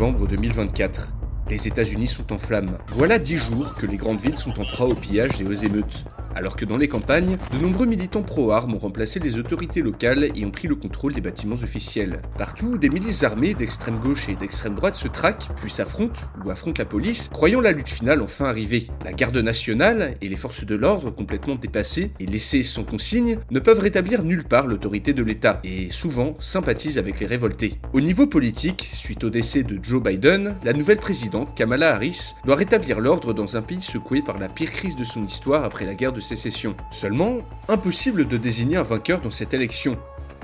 novembre 2024. Les États-Unis sont en flammes. Voilà dix jours que les grandes villes sont en proie au pillage et aux émeutes. Alors que dans les campagnes, de nombreux militants pro-armes ont remplacé les autorités locales et ont pris le contrôle des bâtiments officiels. Partout, des milices armées d'extrême gauche et d'extrême droite se traquent, puis s'affrontent ou affrontent la police, croyant la lutte finale enfin arrivée. La garde nationale et les forces de l'ordre, complètement dépassées et laissées sans consigne, ne peuvent rétablir nulle part l'autorité de l'État, et souvent sympathisent avec les révoltés. Au niveau politique, suite au décès de Joe Biden, la nouvelle présidente, Kamala Harris, doit rétablir l'ordre dans un pays secoué par la pire crise de son histoire après la guerre de sécession. Seulement, impossible de désigner un vainqueur dans cette élection.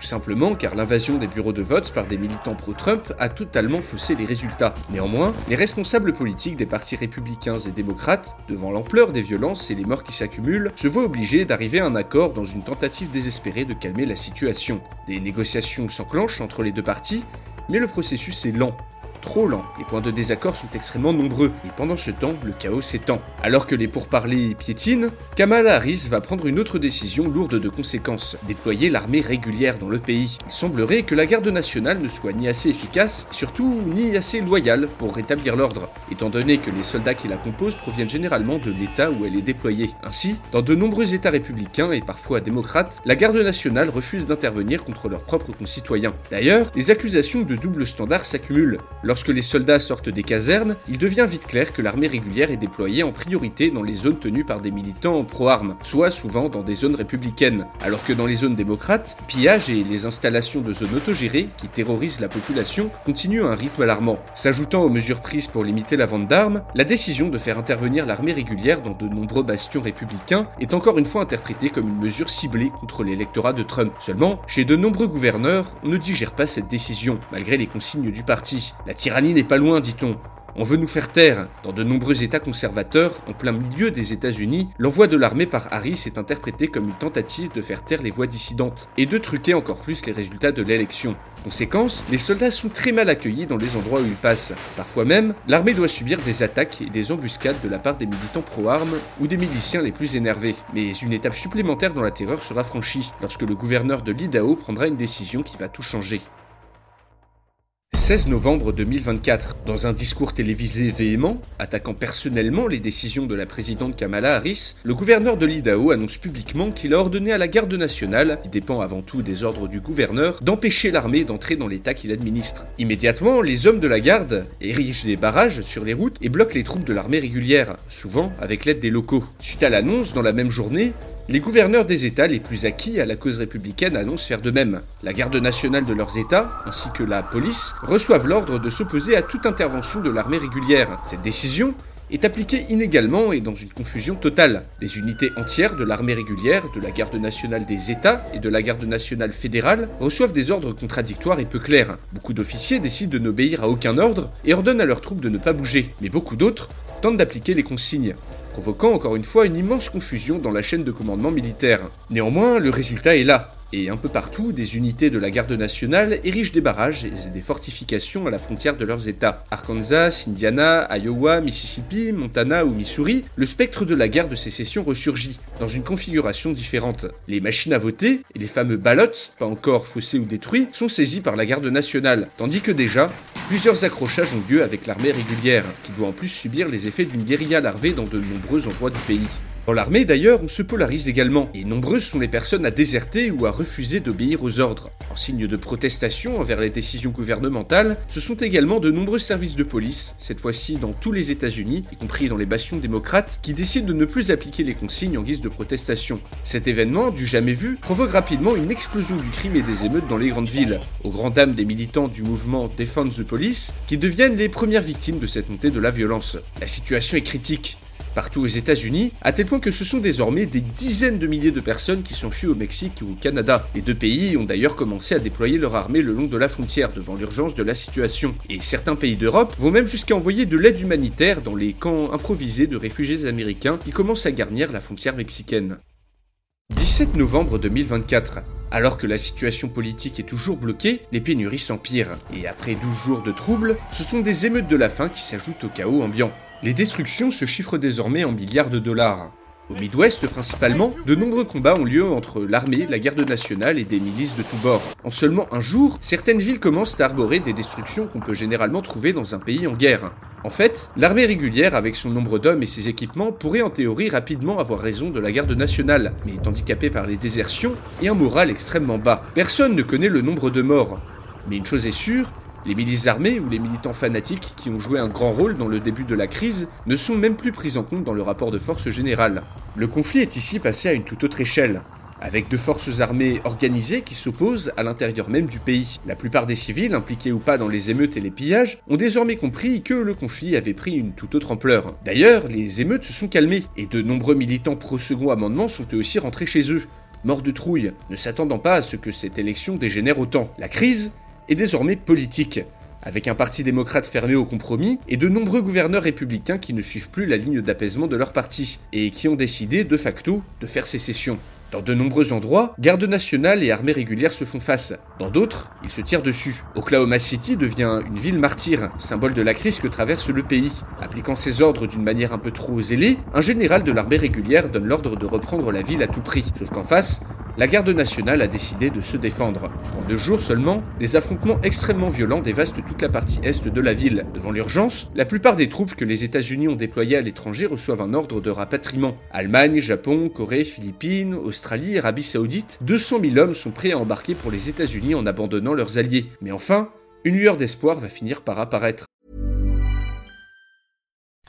Tout simplement car l'invasion des bureaux de vote par des militants pro-Trump a totalement faussé les résultats. Néanmoins, les responsables politiques des partis républicains et démocrates, devant l'ampleur des violences et les morts qui s'accumulent, se voient obligés d'arriver à un accord dans une tentative désespérée de calmer la situation. Des négociations s'enclenchent entre les deux partis, mais le processus est lent trop lent. Les points de désaccord sont extrêmement nombreux, et pendant ce temps, le chaos s'étend. Alors que les pourparlers piétinent, Kamala Harris va prendre une autre décision lourde de conséquences, déployer l'armée régulière dans le pays. Il semblerait que la garde nationale ne soit ni assez efficace, surtout ni assez loyale pour rétablir l'ordre, étant donné que les soldats qui la composent proviennent généralement de l'État où elle est déployée. Ainsi, dans de nombreux États républicains et parfois démocrates, la garde nationale refuse d'intervenir contre leurs propres concitoyens. D'ailleurs, les accusations de double standard s'accumulent. Lorsque les soldats sortent des casernes, il devient vite clair que l'armée régulière est déployée en priorité dans les zones tenues par des militants pro-armes, soit souvent dans des zones républicaines, alors que dans les zones démocrates, pillage et les installations de zones autogérées qui terrorisent la population continuent un rythme alarmant. S'ajoutant aux mesures prises pour limiter la vente d'armes, la décision de faire intervenir l'armée régulière dans de nombreux bastions républicains est encore une fois interprétée comme une mesure ciblée contre l'électorat de Trump. Seulement, chez de nombreux gouverneurs, on ne digère pas cette décision, malgré les consignes du parti. Tyrannie n'est pas loin, dit-on. On veut nous faire taire. Dans de nombreux États conservateurs, en plein milieu des États-Unis, l'envoi de l'armée par Harris est interprété comme une tentative de faire taire les voix dissidentes et de truquer encore plus les résultats de l'élection. Conséquence, les soldats sont très mal accueillis dans les endroits où ils passent. Parfois même, l'armée doit subir des attaques et des embuscades de la part des militants pro-armes ou des miliciens les plus énervés. Mais une étape supplémentaire dans la terreur sera franchie lorsque le gouverneur de l'Idaho prendra une décision qui va tout changer. 16 novembre 2024, dans un discours télévisé véhément, attaquant personnellement les décisions de la présidente Kamala Harris, le gouverneur de l'Idaho annonce publiquement qu'il a ordonné à la garde nationale, qui dépend avant tout des ordres du gouverneur, d'empêcher l'armée d'entrer dans l'État qu'il administre. Immédiatement, les hommes de la garde érigent des barrages sur les routes et bloquent les troupes de l'armée régulière, souvent avec l'aide des locaux. Suite à l'annonce, dans la même journée, les gouverneurs des États les plus acquis à la cause républicaine annoncent faire de même. La garde nationale de leurs États, ainsi que la police, reçoivent l'ordre de s'opposer à toute intervention de l'armée régulière. Cette décision est appliquée inégalement et dans une confusion totale. Les unités entières de l'armée régulière, de la garde nationale des États et de la garde nationale fédérale reçoivent des ordres contradictoires et peu clairs. Beaucoup d'officiers décident de n'obéir à aucun ordre et ordonnent à leurs troupes de ne pas bouger, mais beaucoup d'autres tentent d'appliquer les consignes provoquant encore une fois une immense confusion dans la chaîne de commandement militaire. Néanmoins, le résultat est là. Et un peu partout, des unités de la garde nationale érigent des barrages et des fortifications à la frontière de leurs États. Arkansas, Indiana, Iowa, Mississippi, Montana ou Missouri, le spectre de la guerre de sécession ressurgit, dans une configuration différente. Les machines à voter et les fameux ballots, pas encore faussés ou détruits, sont saisis par la garde nationale, tandis que déjà, plusieurs accrochages ont lieu avec l'armée régulière, qui doit en plus subir les effets d'une guérilla larvée dans de nombreux endroits du pays. Dans l'armée d'ailleurs, on se polarise également, et nombreuses sont les personnes à déserter ou à refuser d'obéir aux ordres. En signe de protestation envers les décisions gouvernementales, ce sont également de nombreux services de police, cette fois-ci dans tous les États-Unis, y compris dans les bastions démocrates, qui décident de ne plus appliquer les consignes en guise de protestation. Cet événement, du jamais vu, provoque rapidement une explosion du crime et des émeutes dans les grandes villes, aux grandes dames des militants du mouvement Defend the Police, qui deviennent les premières victimes de cette montée de la violence. La situation est critique partout aux États-Unis, à tel point que ce sont désormais des dizaines de milliers de personnes qui s'enfuient au Mexique ou au Canada. Les deux pays ont d'ailleurs commencé à déployer leur armée le long de la frontière devant l'urgence de la situation. Et certains pays d'Europe vont même jusqu'à envoyer de l'aide humanitaire dans les camps improvisés de réfugiés américains qui commencent à garnir la frontière mexicaine. 17 novembre 2024. Alors que la situation politique est toujours bloquée, les pénuries s'empirent. Et après 12 jours de troubles, ce sont des émeutes de la faim qui s'ajoutent au chaos ambiant. Les destructions se chiffrent désormais en milliards de dollars. Au Midwest principalement, de nombreux combats ont lieu entre l'armée, la garde nationale et des milices de tous bords. En seulement un jour, certaines villes commencent à arborer des destructions qu'on peut généralement trouver dans un pays en guerre. En fait, l'armée régulière, avec son nombre d'hommes et ses équipements, pourrait en théorie rapidement avoir raison de la garde nationale, mais est handicapée par les désertions et un moral extrêmement bas. Personne ne connaît le nombre de morts. Mais une chose est sûre, les milices armées ou les militants fanatiques qui ont joué un grand rôle dans le début de la crise ne sont même plus pris en compte dans le rapport de force général. Le conflit est ici passé à une toute autre échelle avec deux forces armées organisées qui s'opposent à l'intérieur même du pays. La plupart des civils, impliqués ou pas dans les émeutes et les pillages, ont désormais compris que le conflit avait pris une toute autre ampleur. D'ailleurs, les émeutes se sont calmées, et de nombreux militants pro-second amendement sont eux aussi rentrés chez eux, morts de trouille, ne s'attendant pas à ce que cette élection dégénère autant. La crise est désormais politique, avec un parti démocrate fermé au compromis et de nombreux gouverneurs républicains qui ne suivent plus la ligne d'apaisement de leur parti, et qui ont décidé de facto de faire sécession. Dans de nombreux endroits, garde nationale et armée régulière se font face. Dans d'autres, ils se tirent dessus. Oklahoma City devient une ville martyre, symbole de la crise que traverse le pays. Appliquant ses ordres d'une manière un peu trop zélée, un général de l'armée régulière donne l'ordre de reprendre la ville à tout prix. Sauf qu'en face, la garde nationale a décidé de se défendre. En deux jours seulement, des affrontements extrêmement violents dévastent toute la partie est de la ville. Devant l'urgence, la plupart des troupes que les États-Unis ont déployées à l'étranger reçoivent un ordre de rapatriement. Allemagne, Japon, Corée, Philippines, Australie, Arabie Saoudite, 200 000 hommes sont prêts à embarquer pour les États-Unis en abandonnant leurs alliés. Mais enfin, une lueur d'espoir va finir par apparaître.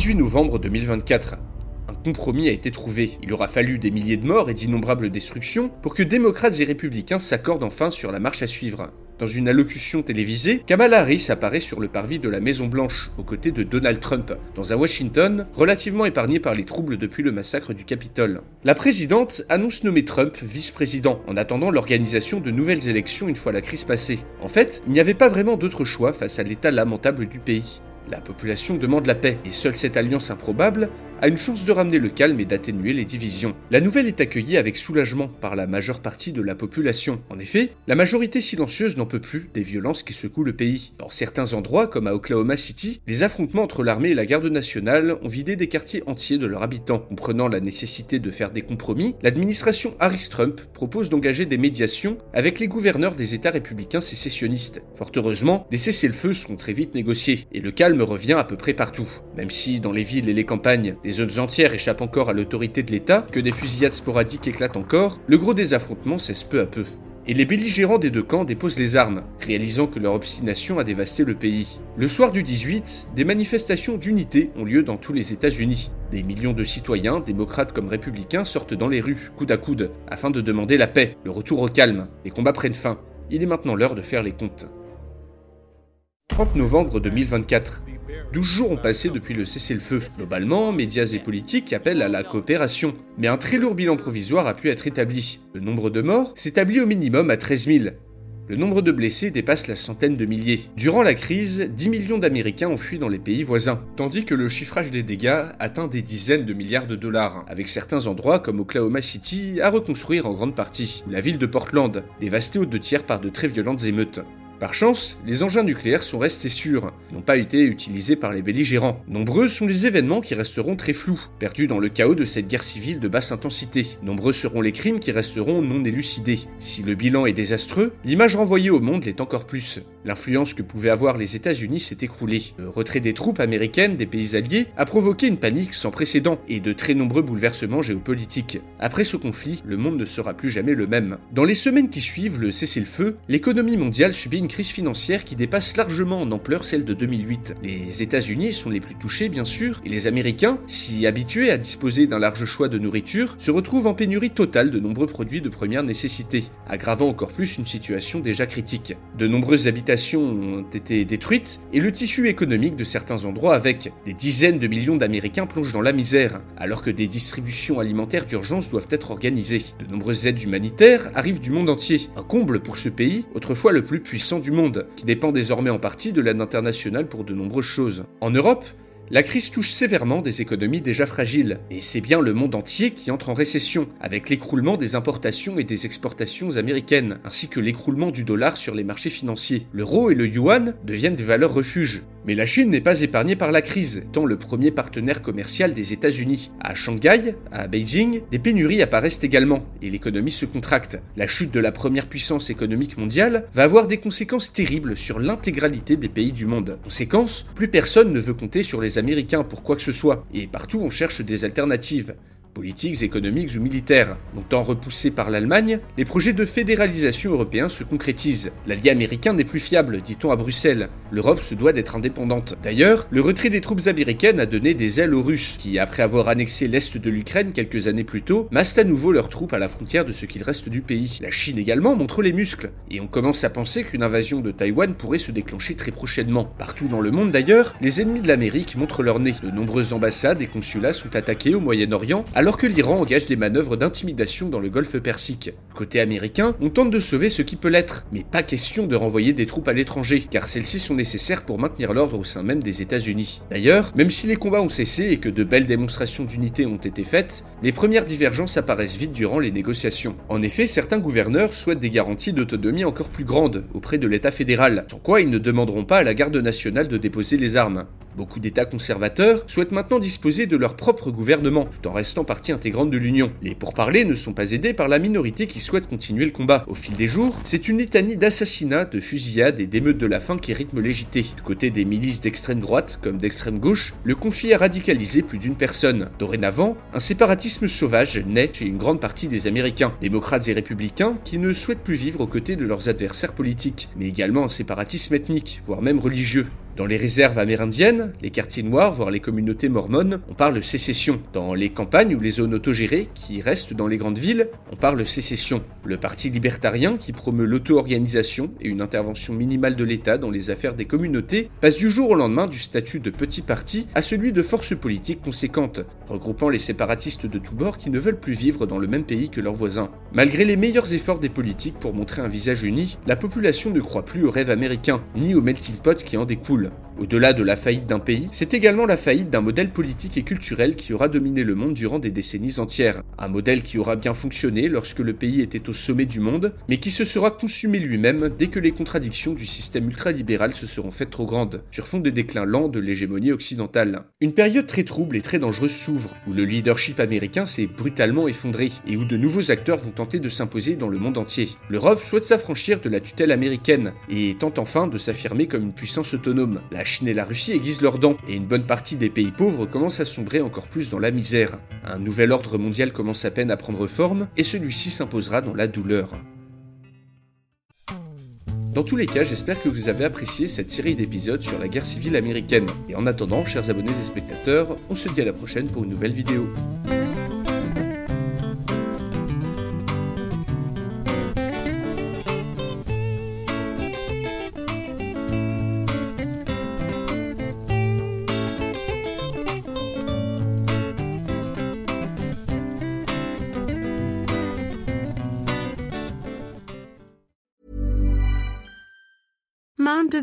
18 novembre 2024. Un compromis a été trouvé. Il aura fallu des milliers de morts et d'innombrables destructions pour que démocrates et républicains s'accordent enfin sur la marche à suivre. Dans une allocution télévisée, Kamala Harris apparaît sur le parvis de la Maison Blanche, aux côtés de Donald Trump, dans un Washington relativement épargné par les troubles depuis le massacre du Capitole. La présidente annonce nommer Trump vice-président, en attendant l'organisation de nouvelles élections une fois la crise passée. En fait, il n'y avait pas vraiment d'autre choix face à l'état lamentable du pays. La population demande la paix, et seule cette alliance improbable a une chance de ramener le calme et d'atténuer les divisions. La nouvelle est accueillie avec soulagement par la majeure partie de la population. En effet, la majorité silencieuse n'en peut plus des violences qui secouent le pays. Dans certains endroits, comme à Oklahoma City, les affrontements entre l'armée et la garde nationale ont vidé des quartiers entiers de leurs habitants. Comprenant la nécessité de faire des compromis, l'administration Harris-Trump propose d'engager des médiations avec les gouverneurs des États républicains sécessionnistes. Fort heureusement, des cessez-le-feu seront très vite négociés, et le calme revient à peu près partout. Même si, dans les villes et les campagnes, zones entières échappent encore à l'autorité de l'État, que des fusillades sporadiques éclatent encore, le gros des affrontements cesse peu à peu. et les belligérants des deux camps déposent les armes, réalisant que leur obstination a dévasté le pays. Le soir du 18, des manifestations d'unité ont lieu dans tous les États-Unis. Des millions de citoyens, démocrates comme républicains, sortent dans les rues, coude à coude, afin de demander la paix, le retour au calme. Les combats prennent fin. Il est maintenant l'heure de faire les comptes. 30 novembre 2024. 12 jours ont passé depuis le cessez-le-feu. Globalement, médias et politiques appellent à la coopération. Mais un très lourd bilan provisoire a pu être établi. Le nombre de morts s'établit au minimum à 13 000. Le nombre de blessés dépasse la centaine de milliers. Durant la crise, 10 millions d'Américains ont fui dans les pays voisins, tandis que le chiffrage des dégâts atteint des dizaines de milliards de dollars, avec certains endroits comme Oklahoma City à reconstruire en grande partie, ou la ville de Portland, dévastée aux deux tiers par de très violentes émeutes. Par chance, les engins nucléaires sont restés sûrs, n'ont pas été utilisés par les belligérants. Nombreux sont les événements qui resteront très flous, perdus dans le chaos de cette guerre civile de basse intensité. Nombreux seront les crimes qui resteront non élucidés. Si le bilan est désastreux, l'image renvoyée au monde l'est encore plus. L'influence que pouvaient avoir les États-Unis s'est écroulée. Le retrait des troupes américaines des pays alliés a provoqué une panique sans précédent et de très nombreux bouleversements géopolitiques. Après ce conflit, le monde ne sera plus jamais le même. Dans les semaines qui suivent le cessez-le-feu, l'économie mondiale subit une crise financière qui dépasse largement en ampleur celle de 2008. Les États-Unis sont les plus touchés, bien sûr, et les Américains, si habitués à disposer d'un large choix de nourriture, se retrouvent en pénurie totale de nombreux produits de première nécessité, aggravant encore plus une situation déjà critique. De nombreuses habitations ont été détruites et le tissu économique de certains endroits avec. Des dizaines de millions d'Américains plongent dans la misère, alors que des distributions alimentaires d'urgence doivent être organisées. De nombreuses aides humanitaires arrivent du monde entier, un comble pour ce pays, autrefois le plus puissant du monde, qui dépend désormais en partie de l'aide internationale pour de nombreuses choses. En Europe, la crise touche sévèrement des économies déjà fragiles, et c'est bien le monde entier qui entre en récession, avec l'écroulement des importations et des exportations américaines, ainsi que l'écroulement du dollar sur les marchés financiers. L'euro et le yuan deviennent des valeurs refuges. Mais la Chine n'est pas épargnée par la crise, étant le premier partenaire commercial des États-Unis. À Shanghai, à Beijing, des pénuries apparaissent également, et l'économie se contracte. La chute de la première puissance économique mondiale va avoir des conséquences terribles sur l'intégralité des pays du monde. Conséquence, plus personne ne veut compter sur les Américains pour quoi que ce soit, et partout on cherche des alternatives politiques, économiques ou militaires. Longtemps repoussés par l'Allemagne, les projets de fédéralisation européens se concrétisent. L'allié américain n'est plus fiable, dit-on à Bruxelles. L'Europe se doit d'être indépendante. D'ailleurs, le retrait des troupes américaines a donné des ailes aux Russes, qui, après avoir annexé l'Est de l'Ukraine quelques années plus tôt, massent à nouveau leurs troupes à la frontière de ce qu'il reste du pays. La Chine également montre les muscles, et on commence à penser qu'une invasion de Taïwan pourrait se déclencher très prochainement. Partout dans le monde d'ailleurs, les ennemis de l'Amérique montrent leur nez. De nombreuses ambassades et consulats sont attaqués au Moyen-Orient, alors que l'Iran engage des manœuvres d'intimidation dans le golfe Persique. Côté américain, on tente de sauver ce qui peut l'être, mais pas question de renvoyer des troupes à l'étranger, car celles-ci sont nécessaires pour maintenir l'ordre au sein même des États-Unis. D'ailleurs, même si les combats ont cessé et que de belles démonstrations d'unité ont été faites, les premières divergences apparaissent vite durant les négociations. En effet, certains gouverneurs souhaitent des garanties d'autonomie encore plus grandes auprès de l'État fédéral, sans quoi ils ne demanderont pas à la garde nationale de déposer les armes. Beaucoup d'États conservateurs souhaitent maintenant disposer de leur propre gouvernement, tout en restant partie intégrante de l'Union. Les pourparlers ne sont pas aidés par la minorité qui souhaite continuer le combat. Au fil des jours, c'est une litanie d'assassinats, de fusillades et d'émeutes de la faim qui rythme JT. Du côté des milices d'extrême droite comme d'extrême gauche, le conflit a radicalisé plus d'une personne. Dorénavant, un séparatisme sauvage naît chez une grande partie des Américains, démocrates et républicains, qui ne souhaitent plus vivre aux côtés de leurs adversaires politiques, mais également un séparatisme ethnique, voire même religieux. Dans les réserves amérindiennes, les quartiers noirs, voire les communautés mormones, on parle sécession. Dans les campagnes ou les zones autogérées, qui restent dans les grandes villes, on parle sécession. Le parti libertarien, qui promeut l'auto-organisation et une intervention minimale de l'État dans les affaires des communautés, passe du jour au lendemain du statut de petit parti à celui de force politique conséquente, regroupant les séparatistes de tous bords qui ne veulent plus vivre dans le même pays que leurs voisins. Malgré les meilleurs efforts des politiques pour montrer un visage uni, la population ne croit plus au rêve américain, ni au melting pot qui en découle. Au-delà de la faillite d'un pays, c'est également la faillite d'un modèle politique et culturel qui aura dominé le monde durant des décennies entières. Un modèle qui aura bien fonctionné lorsque le pays était au sommet du monde, mais qui se sera consumé lui-même dès que les contradictions du système ultralibéral se seront faites trop grandes, sur fond de déclin lent de l'hégémonie occidentale. Une période très trouble et très dangereuse s'ouvre, où le leadership américain s'est brutalement effondré, et où de nouveaux acteurs vont tenter de s'imposer dans le monde entier. L'Europe souhaite s'affranchir de la tutelle américaine, et tente enfin de s'affirmer comme une puissance autonome. La Chine et la Russie aiguisent leurs dents, et une bonne partie des pays pauvres commencent à sombrer encore plus dans la misère. Un nouvel ordre mondial commence à peine à prendre forme, et celui-ci s'imposera dans la douleur. Dans tous les cas, j'espère que vous avez apprécié cette série d'épisodes sur la guerre civile américaine. Et en attendant, chers abonnés et spectateurs, on se dit à la prochaine pour une nouvelle vidéo.